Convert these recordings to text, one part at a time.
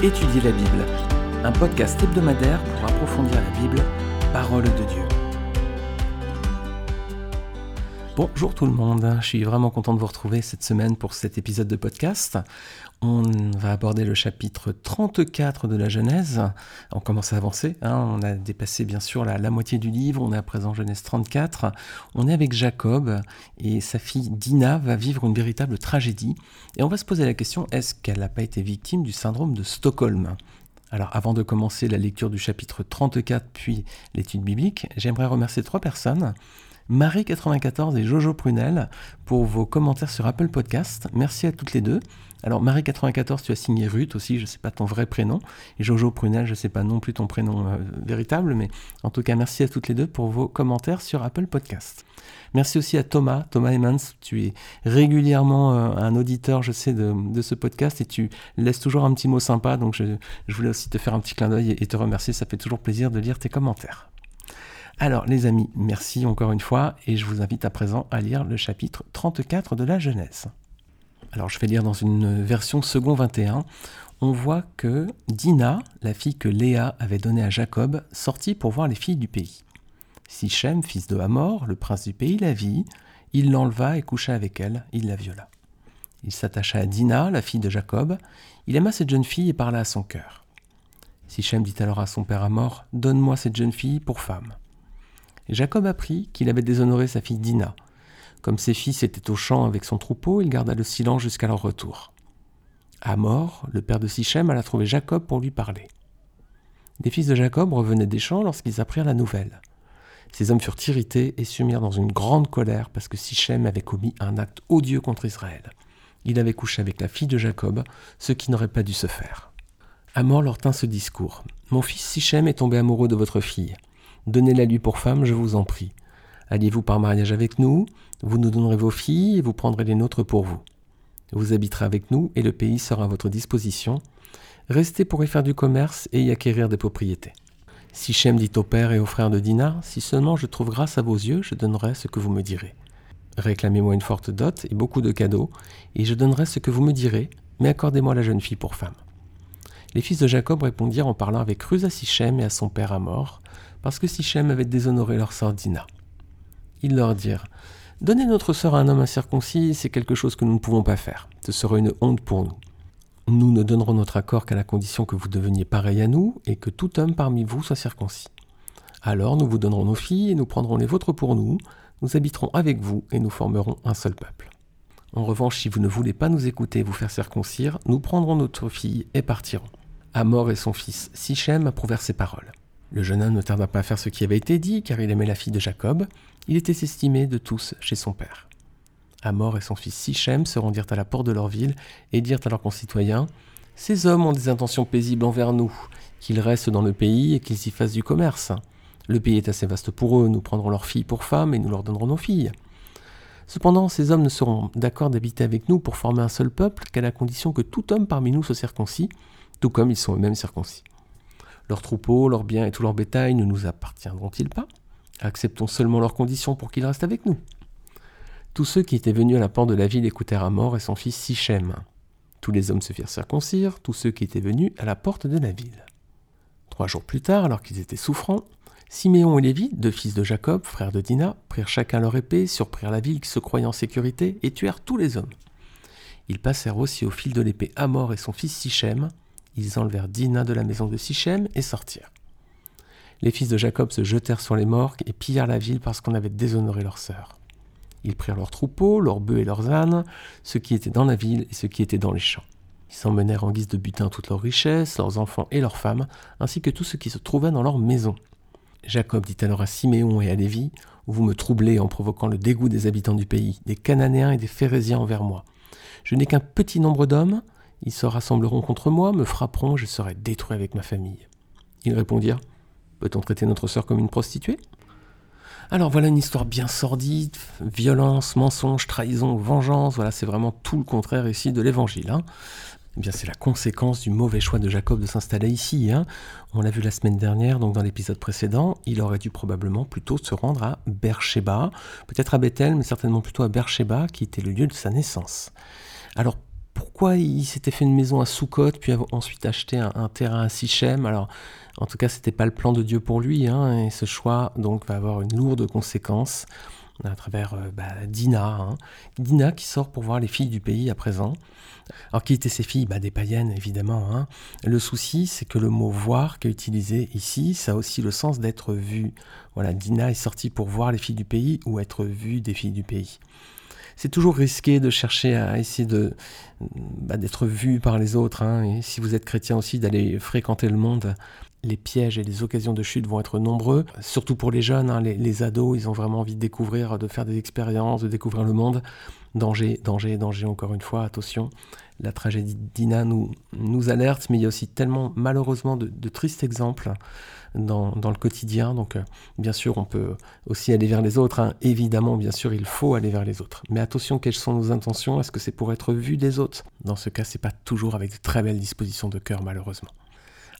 Étudier la Bible, un podcast hebdomadaire pour approfondir la Bible, parole de Dieu. Bonjour tout le monde, je suis vraiment content de vous retrouver cette semaine pour cet épisode de podcast. On va aborder le chapitre 34 de la Genèse. On commence à avancer, hein. on a dépassé bien sûr la, moitié du livre, on est à présent Genèse 34. On est avec Jacob et sa fille Dina va vivre une véritable tragédie. Et on va se poser la question, est-ce qu'elle n'a pas été victime du syndrome de Stockholm? Alors avant de commencer la lecture du chapitre 34 puis l'étude biblique, j'aimerais remercier trois personnes. Marie94 et Jojo Prunel pour vos commentaires sur Apple Podcast. Merci à toutes les deux. Alors Marie94, tu as signé Ruth aussi, je ne sais pas ton vrai prénom. Et Jojo Prunel, je ne sais pas non plus ton prénom euh, véritable, mais en tout cas merci à toutes les deux pour vos commentaires sur Apple Podcast. Merci aussi à Thomas, Thomas Emmons, tu es régulièrement euh, un auditeur, je sais, de, ce podcast et tu laisses toujours un petit mot sympa, donc je, voulais aussi te faire un petit clin d'œil et te remercier, ça fait toujours plaisir de lire tes commentaires. Alors les amis, merci encore une fois et je vous invite à présent à lire le chapitre 34 de la Genèse. Alors je vais lire dans une version second 21. On voit que Dina, la fille que Léa avait donnée à Jacob, sortit pour voir les filles du pays. Sichem, fils de Hamor, le prince du pays, la vit, il l'enleva et coucha avec elle, il la viola. Il s'attacha à Dina, la fille de Jacob, il aima cette jeune fille et parla à son cœur. Sichem dit alors à son père Hamor, Donne-moi cette jeune fille pour femme. Jacob apprit qu'il avait déshonoré sa fille Dina. Comme ses fils étaient au champ avec son troupeau, il garda le silence jusqu'à leur retour. Mort, le père de Sichem alla trouver Jacob pour lui parler. Les fils de Jacob revenaient des champs lorsqu'ils apprirent la nouvelle. Ces hommes furent irrités et se mirent dans une grande colère parce que Sichem avait commis un acte odieux contre Israël. Il avait couché avec la fille de Jacob, ce qui n'aurait pas dû se faire. Amor leur tint ce discours. Mon fils Sichem est tombé amoureux de votre fille. Donnez-la lui pour femme, je vous en prie. Alliez-vous par mariage avec nous, vous nous donnerez vos filles et vous prendrez les nôtres pour vous. Vous habiterez avec nous et le pays sera à votre disposition. Restez pour y faire du commerce et y acquérir des propriétés. Si Sichem dit au père et aux frères de Dinah, si seulement je trouve grâce à vos yeux, je donnerai ce que vous me direz. Réclamez-moi une forte dot et beaucoup de cadeaux, et je donnerai ce que vous me direz, mais accordez-moi la jeune fille pour femme. Les fils de Jacob répondirent en parlant avec ruse à Sichem et à son père à mort, parce que Sichem avait déshonoré leur sœur Dina. Ils leur dirent Donner notre sœur à un homme incirconcis, c'est quelque chose que nous ne pouvons pas faire. Ce serait une honte pour nous. Nous ne donnerons notre accord qu'à la condition que vous deveniez pareil à nous et que tout homme parmi vous soit circoncis. Alors nous vous donnerons nos filles et nous prendrons les vôtres pour nous, nous habiterons avec vous et nous formerons un seul peuple. En revanche, si vous ne voulez pas nous écouter et vous faire circoncire, nous prendrons notre fille et partirons. Amor et son fils Sichem approuvèrent ces paroles. Le jeune homme ne tarda pas à faire ce qui avait été dit, car il aimait la fille de Jacob. Il était estimé de tous chez son père. Amor et son fils Sichem se rendirent à la porte de leur ville et dirent à leurs concitoyens Ces hommes ont des intentions paisibles envers nous, qu'ils restent dans le pays et qu'ils y fassent du commerce. Le pays est assez vaste pour eux, nous prendrons leurs filles pour femmes et nous leur donnerons nos filles. Cependant, ces hommes ne seront d'accord d'habiter avec nous pour former un seul peuple qu'à la condition que tout homme parmi nous soit circoncis, tout comme ils sont eux-mêmes circoncis. Leurs troupeaux, leurs biens et tout leur bétail ne nous appartiendront-ils pas? Acceptons seulement leurs conditions pour qu'ils restent avec nous. Tous ceux qui étaient venus à la porte de la ville écoutèrent à mort et son fils Sichem. Tous les hommes se firent circoncire, tous ceux qui étaient venus à la porte de la ville. Trois jours plus tard, alors qu'ils étaient souffrants, Siméon et Lévi, deux fils de Jacob, frères de Dina, prirent chacun leur épée, surprirent la ville qui se croyait en sécurité et tuèrent tous les hommes. Ils passèrent aussi au fil de l'épée Amor et son fils Sichem, ils enlevèrent Dina de la maison de Sichem et sortirent. Les fils de Jacob se jetèrent sur les morgues et pillèrent la ville parce qu'on avait déshonoré leur sœur. Ils prirent leurs troupeaux, leurs bœufs et leurs ânes, ceux qui étaient dans la ville et ceux qui étaient dans les champs. Ils s'emmenèrent en guise de butin toutes leurs richesses, leurs enfants et leurs femmes, ainsi que tout ce qui se trouvait dans leur maison. Jacob dit alors à Siméon et à Lévi Vous me troublez en provoquant le dégoût des habitants du pays, des Cananéens et des Phérésiens envers moi. Je n'ai qu'un petit nombre d'hommes, ils se rassembleront contre moi, me frapperont, je serai détruit avec ma famille. Ils répondirent Peut-on traiter notre sœur comme une prostituée? Alors voilà une histoire bien sordide, violence, mensonge, trahison, vengeance, voilà c'est vraiment tout le contraire ici de l'évangile. Hein. Eh bien c'est la conséquence du mauvais choix de Jacob de s'installer ici. Hein. On l'a vu la semaine dernière, donc dans l'épisode précédent, il aurait dû probablement plutôt se rendre à Beersheba, peut-être à Bethel, mais certainement plutôt à Beersheba, qui était le lieu de sa naissance. Alors pourquoi il s'était fait une maison à Soukot, puis ensuite acheté un, terrain à Sichem. Alors, en tout cas, c'était pas le plan de Dieu pour lui, hein, et ce choix donc va avoir une lourde conséquence à travers euh, bah, Dina. Hein. Dina qui sort pour voir les filles du pays à présent. Alors qui étaient ces filles? Bah, Des païennes évidemment. Hein. Le souci c'est que le mot voir qui est utilisé ici, ça a aussi le sens d'être vu. Voilà, Dina est sortie pour voir les filles du pays ou être vue des filles du pays c'est toujours risqué de chercher à essayer de bah, d'être vu par les autres. Hein. Et si vous êtes chrétien aussi, d'aller fréquenter le monde, les pièges et les occasions de chute vont être nombreux, surtout pour les jeunes, hein. les, ados, ils ont vraiment envie de découvrir, de faire des expériences, de découvrir le monde. Danger, danger, danger, encore une fois, attention. La tragédie d'Ina nous, alerte, mais il y a aussi tellement malheureusement de, de tristes exemples dans, le quotidien. Donc, euh, bien sûr, on peut aussi aller vers les autres. Hein. Évidemment, bien sûr, il faut aller vers les autres. Mais attention, quelles sont nos intentions? Est-ce que c'est pour être vu des autres? Dans ce cas, c'est pas toujours avec de très belles dispositions de cœur, malheureusement.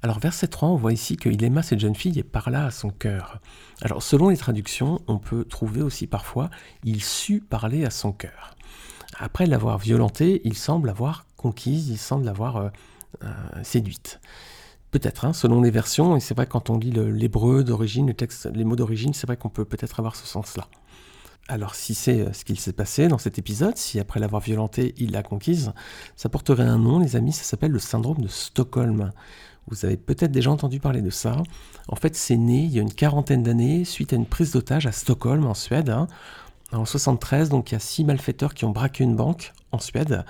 Alors, verset 3, on voit ici qu'il aima cette jeune fille et parla à son cœur. Alors, selon les traductions, on peut trouver aussi parfois il sut parler à son cœur. Après l'avoir violentée, il semble l'avoir conquise, il semble l'avoir euh, euh, séduite. Peut-être, hein, selon les versions, et c'est vrai quand on lit l'hébreu d'origine, le texte, les mots d'origine, c'est vrai qu'on peut peut-être avoir ce sens-là. Alors si c'est euh, ce qu'il s'est passé dans cet épisode, si après l'avoir violentée, il l'a conquise, ça porterait un nom, les amis, ça s'appelle le syndrome de Stockholm. Vous avez peut-être déjà entendu parler de ça. En fait, c'est né il y a une quarantaine d'années suite à une prise d'otage à Stockholm, en Suède. Hein. En 73, donc il y a six malfaiteurs qui ont braqué une banque en Suède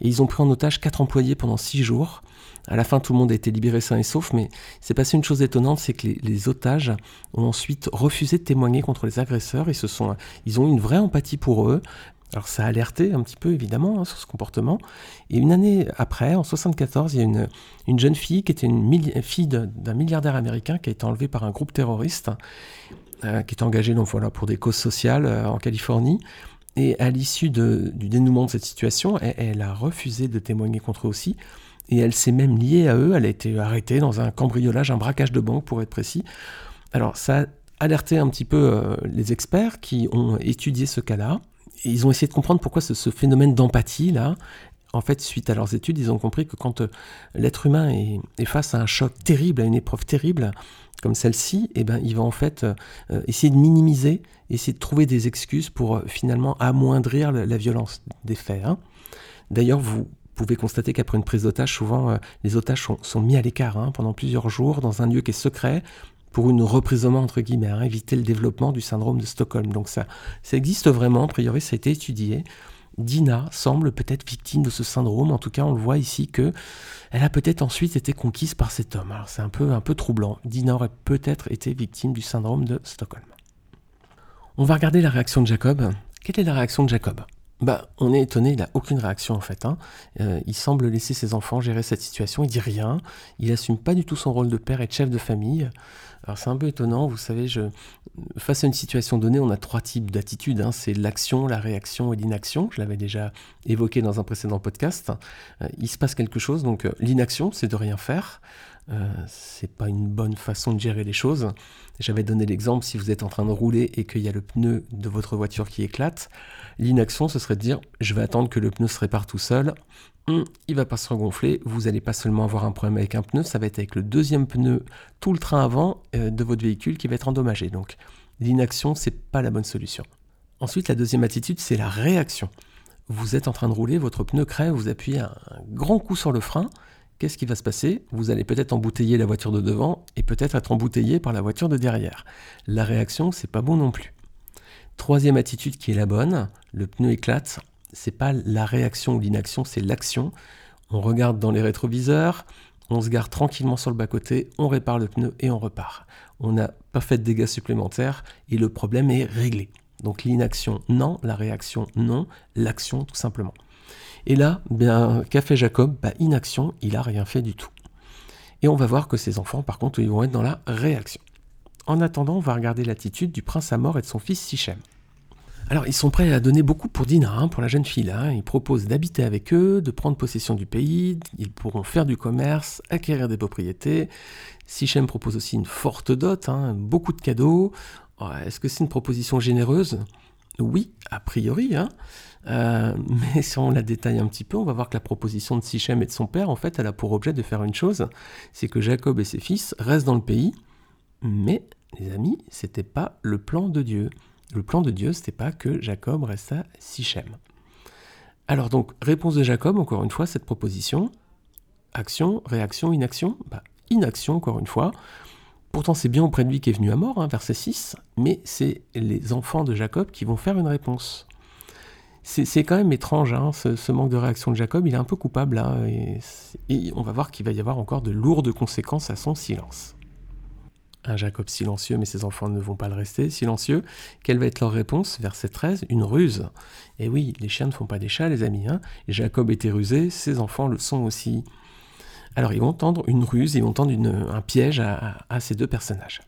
et ils ont pris en otage quatre employés pendant six jours. À la fin, tout le monde a été libéré sain et sauf, mais c'est passé une chose étonnante, c'est que les, otages ont ensuite refusé de témoigner contre les agresseurs. Ils, se sont, ils ont une vraie empathie pour eux. Alors ça a alerté un petit peu évidemment hein, sur ce comportement. Et une année après, en 74, il y a une, une jeune fille qui était une fille d'un milliardaire américain qui a été enlevée par un groupe terroriste euh, qui est engagé donc voilà pour des causes sociales euh, en Californie. Et à l'issue du dénouement de cette situation, elle, a refusé de témoigner contre eux aussi et elle s'est même liée à eux. Elle a été arrêtée dans un cambriolage, un braquage de banque pour être précis. Alors ça a alerté un petit peu euh, les experts qui ont étudié ce cas-là. Ils ont essayé de comprendre pourquoi ce, phénomène d'empathie là. En fait, suite à leurs études, ils ont compris que quand euh, l'être humain est, face à un choc terrible, à une épreuve terrible comme celle-ci, eh ben, il va en fait euh, essayer de minimiser, essayer de trouver des excuses pour finalement amoindrir la, violence des faits. Hein. D'ailleurs, vous pouvez constater qu'après une prise d'otage, souvent euh, les otages sont, mis à l'écart hein, pendant plusieurs jours dans un lieu qui est secret pour une reprisement entre guillemets, hein, éviter le développement du syndrome de Stockholm. Donc ça, ça existe vraiment, a priori ça a été étudié. Dina semble peut-être victime de ce syndrome, en tout cas on le voit ici que elle a peut-être ensuite été conquise par cet homme. Alors c'est un peu, un peu troublant. Dina aurait peut-être été victime du syndrome de Stockholm. On va regarder la réaction de Jacob. Quelle est la réaction de Jacob? Bah, on est étonné, il n'a aucune réaction en fait. Hein. Euh, il semble laisser ses enfants gérer cette situation, il dit rien, il assume pas du tout son rôle de père et de chef de famille. Alors c'est un peu étonnant, vous savez, je... face à une situation donnée, on a trois types d'attitudes. Hein. C'est l'action, la réaction et l'inaction. Je l'avais déjà évoqué dans un précédent podcast. Euh, il se passe quelque chose, donc euh, l'inaction, c'est de rien faire. Euh, c'est pas une bonne façon de gérer les choses. J'avais donné l'exemple si vous êtes en train de rouler et qu'il y a le pneu de votre voiture qui éclate. L'inaction, ce serait de dire je vais attendre que le pneu se répare tout seul. Hum, il va pas se regonfler. Vous n'allez pas seulement avoir un problème avec un pneu, ça va être avec le deuxième pneu, tout le train avant euh, de votre véhicule qui va être endommagé. Donc l'inaction, c'est pas la bonne solution. Ensuite, la deuxième attitude, c'est la réaction. Vous êtes en train de rouler, votre pneu crève, vous appuyez un grand coup sur le frein qu'est-ce qui va se passer? Vous allez peut-être embouteiller la voiture de devant et peut-être être embouteillé par la voiture de derrière. La réaction, c'est pas bon non plus. Troisième attitude qui est la bonne, le pneu éclate, c'est pas la réaction ou l'inaction, c'est l'action. On regarde dans les rétroviseurs, on se garde tranquillement sur le bas-côté, on répare le pneu et on repart. On n'a pas fait de dégâts supplémentaires et le problème est réglé. Donc l'inaction, non, la réaction, non, l'action, tout simplement. Et là, bien, qu'a fait Jacob bah, Inaction, il n'a rien fait du tout. Et on va voir que ses enfants, par contre, ils vont être dans la réaction. En attendant, on va regarder l'attitude du prince à mort et de son fils Sichem. Alors, ils sont prêts à donner beaucoup pour Dina, hein, pour la jeune fille. Hein. Ils proposent d'habiter avec eux, de prendre possession du pays, ils pourront faire du commerce, acquérir des propriétés. Sichem propose aussi une forte dot, hein, beaucoup de cadeaux. Est-ce que c'est une proposition généreuse? Oui, a priori. Euh, mais si on la détaille un petit peu, on va voir que la proposition de Sichem et de son père, en fait, elle a pour objet de faire une chose, c'est que Jacob et ses fils restent dans le pays, mais, les amis, c'était pas le plan de Dieu. Le plan de Dieu, c'était pas que Jacob reste à Sichem. Alors donc, réponse de Jacob, encore une fois, cette proposition, action, réaction, inaction, bah, inaction, encore une fois. Pourtant, c'est bien auprès de lui qui est venu à mort, hein, verset 6, mais c'est les enfants de Jacob qui vont faire une réponse c'est quand même étrange, hein, ce, manque de réaction de Jacob. Il est un peu coupable, hein, et, on va voir qu'il va y avoir encore de lourdes conséquences à son silence. Un Jacob silencieux, mais ses enfants ne vont pas le rester silencieux. Quelle va être leur réponse? Verset 13, une ruse. Et oui, les chiens ne font pas des chats, les amis. Hein. Jacob était rusé, ses enfants le sont aussi. Alors ils vont tendre une ruse, ils vont tendre un piège à, ces deux personnages.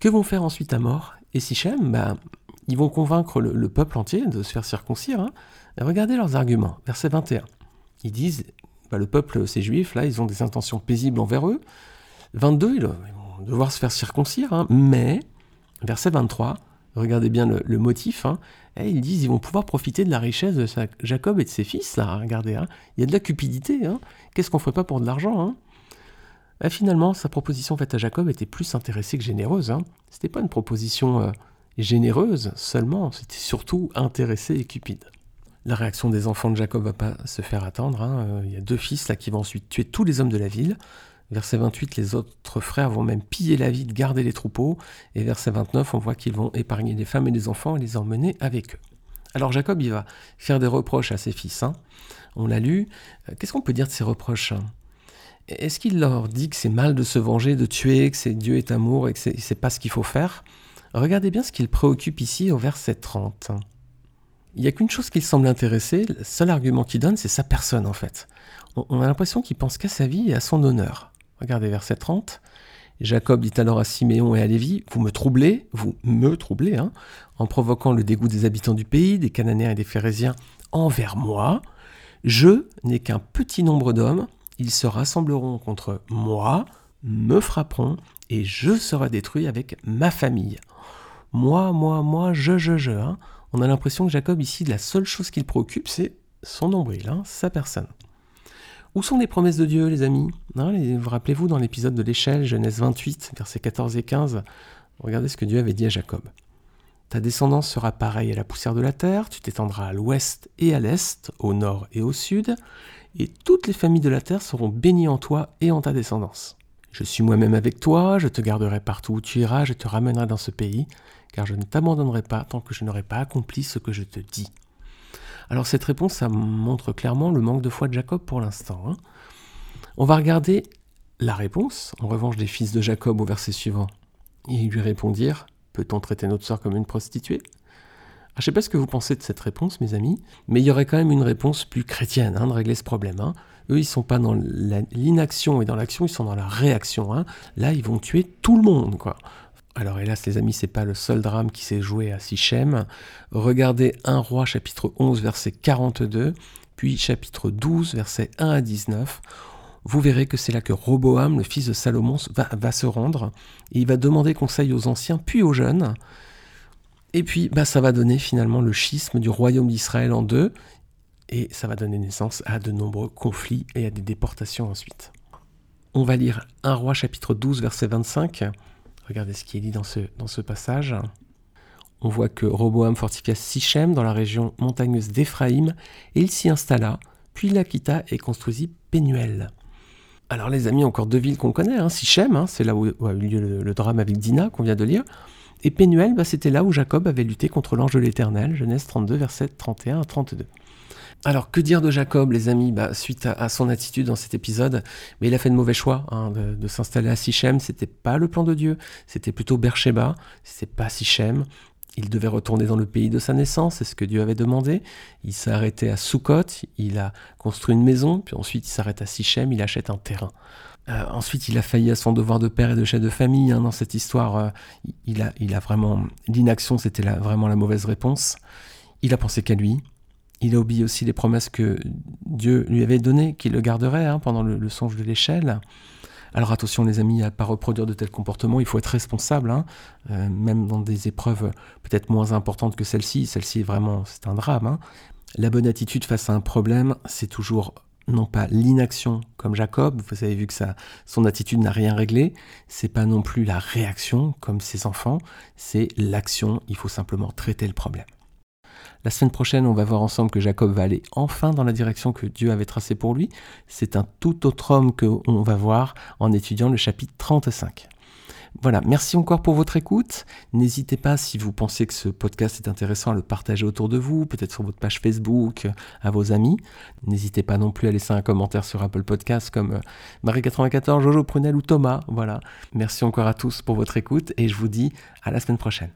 Que vont faire ensuite à mort et Sichem? Bah, ils vont convaincre le, peuple entier de se faire circoncire. Hein. Regardez leurs arguments. Verset 21. Ils disent, bah, le peuple, ces juifs, là, ils ont des intentions paisibles envers eux. 22, ils vont devoir se faire circoncire. Hein. Mais, verset 23, regardez bien le, motif. Hein. Ils disent, ils vont pouvoir profiter de la richesse de Jacob et de ses fils. Là, regardez, il y a de la cupidité. Qu'est-ce qu'on ferait pas pour de l'argent et finalement, sa proposition faite à Jacob était plus intéressée que généreuse. Hein. C'était pas une proposition euh, généreuse seulement, c'était surtout intéressée et cupide. La réaction des enfants de Jacob va pas se faire attendre. Hein. Euh, il y a deux fils là qui vont ensuite tuer tous les hommes de la ville. Verset 28, les autres frères vont même piller la ville, garder les troupeaux. Et verset 29, on voit qu'ils vont épargner les femmes et les enfants et les emmener avec eux. Alors Jacob, il va faire des reproches à ses fils. Hein. On l'a lu. Euh, qu'est-ce qu'on peut dire de ces reproches hein? Est-ce qu'il leur dit que c'est mal de se venger, de tuer, que Dieu est amour et que c'est pas ce qu'il faut faire? Regardez bien ce qu'il préoccupe ici au verset 30. Il n'y a qu'une chose qui semble intéresser, le seul argument qu'il donne, c'est sa personne en fait. On a l'impression qu'il pense qu'à sa vie et à son honneur. Regardez verset 30. Jacob dit alors à Siméon et à Lévi, vous me troublez, vous me troublez, hein, en provoquant le dégoût des habitants du pays, des Cananéens et des Phérésiens envers moi. Je n'ai qu'un petit nombre d'hommes, ils se rassembleront contre moi, me frapperont, et je serai détruit avec ma famille moi, moi, moi, je, je, je. Hein. On a l'impression que Jacob, ici, la seule chose qui le préoccupe, c'est son nombril, hein, sa personne. Où sont les promesses de Dieu, les amis Vous rappelez-vous dans l'épisode de l'échelle, Genèse 28, versets 14 et 15, regardez ce que Dieu avait dit à Jacob. Ta descendance sera pareille à la poussière de la terre, tu t'étendras à l'ouest et à l'est, au nord et au sud, et toutes les familles de la terre seront bénies en toi et en ta descendance. Je suis moi-même avec toi, je te garderai partout où tu iras, je te ramènerai dans ce pays, car je ne t'abandonnerai pas tant que je n'aurai pas accompli ce que je te dis. Alors cette réponse, ça montre clairement le manque de foi de Jacob pour l'instant. Hein. On va regarder la réponse, en revanche, des fils de Jacob au verset suivant. Ils lui répondirent, peut-on traiter notre sœur comme une prostituée? Ah, je ne sais pas ce que vous pensez de cette réponse, mes amis, mais il y aurait quand même une réponse plus chrétienne hein, de régler ce problème. Hein. Eux, ils sont pas dans l'inaction et dans l'action, ils sont dans la réaction. Là, ils vont tuer tout le monde, quoi. Alors hélas les amis, c'est pas le seul drame qui s'est joué à Sichem. Regardez 1 roi chapitre 11 verset 42, puis chapitre 12 verset 1 à 19. Vous verrez que c'est là que Roboam, le fils de Salomon, va, se rendre et il va demander conseil aux anciens puis aux jeunes. Et puis bah, ça va donner finalement le schisme du royaume d'Israël en deux et ça va donner naissance à de nombreux conflits et à des déportations ensuite. On va lire 1 roi chapitre 12 verset 25. Regardez ce qui est dit dans ce, passage. On voit que Roboam fortifia Sichem dans la région montagneuse d'Éphraïm et il s'y installa, puis la quitta et construisit Pénuel. Alors les amis, encore deux villes qu'on connaît, hein. Sichem, hein, c'est là où, a eu lieu le, drame avec Dina qu'on vient de lire, et Pénuel, bah, c'était là où Jacob avait lutté contre l'ange de l'Éternel, Genèse 32, versets 31 à 32. Alors, que dire de Jacob, les amis? Bah, Suite à, son attitude dans cet épisode, mais il a fait de mauvais choix hein, de, s'installer à Sichem. C'était pas le plan de Dieu, c'était plutôt Beersheba, c'était pas Sichem. Il devait retourner dans le pays de sa naissance, c'est ce que Dieu avait demandé. Il s'est arrêté à Sukkot, il a construit une maison, puis ensuite il s'arrête à Sichem, il achète un terrain. Euh, ensuite, il a failli à son devoir de père et de chef de famille. Hein, dans cette histoire, euh, il, a, il a vraiment l'inaction, c'était vraiment la mauvaise réponse. Il a pensé qu'à lui, il a oublié aussi les promesses que Dieu lui avait données, qu'il le garderait hein, pendant le, songe de l'échelle. Alors attention les amis à ne pas reproduire de tels comportements, il faut être responsable, hein. euh, même dans des épreuves peut-être moins importantes que celle-ci. Celle-ci vraiment, c'est un drame. Hein. La bonne attitude face à un problème, c'est toujours non pas l'inaction comme Jacob, vous avez vu que ça, son attitude n'a rien réglé, c'est pas non plus la réaction comme ses enfants, c'est l'action, il faut simplement traiter le problème. La semaine prochaine, on va voir ensemble que Jacob va aller enfin dans la direction que Dieu avait tracée pour lui. C'est un tout autre homme que on va voir en étudiant le chapitre 35. Voilà, merci encore pour votre écoute. N'hésitez pas, si vous pensez que ce podcast est intéressant, à le partager autour de vous, peut-être sur votre page Facebook, à vos amis. N'hésitez pas non plus à laisser un commentaire sur Apple Podcast comme euh, Marie94, Jojo Prunel ou Thomas. Voilà, merci encore à tous pour votre écoute et je vous dis à la semaine prochaine.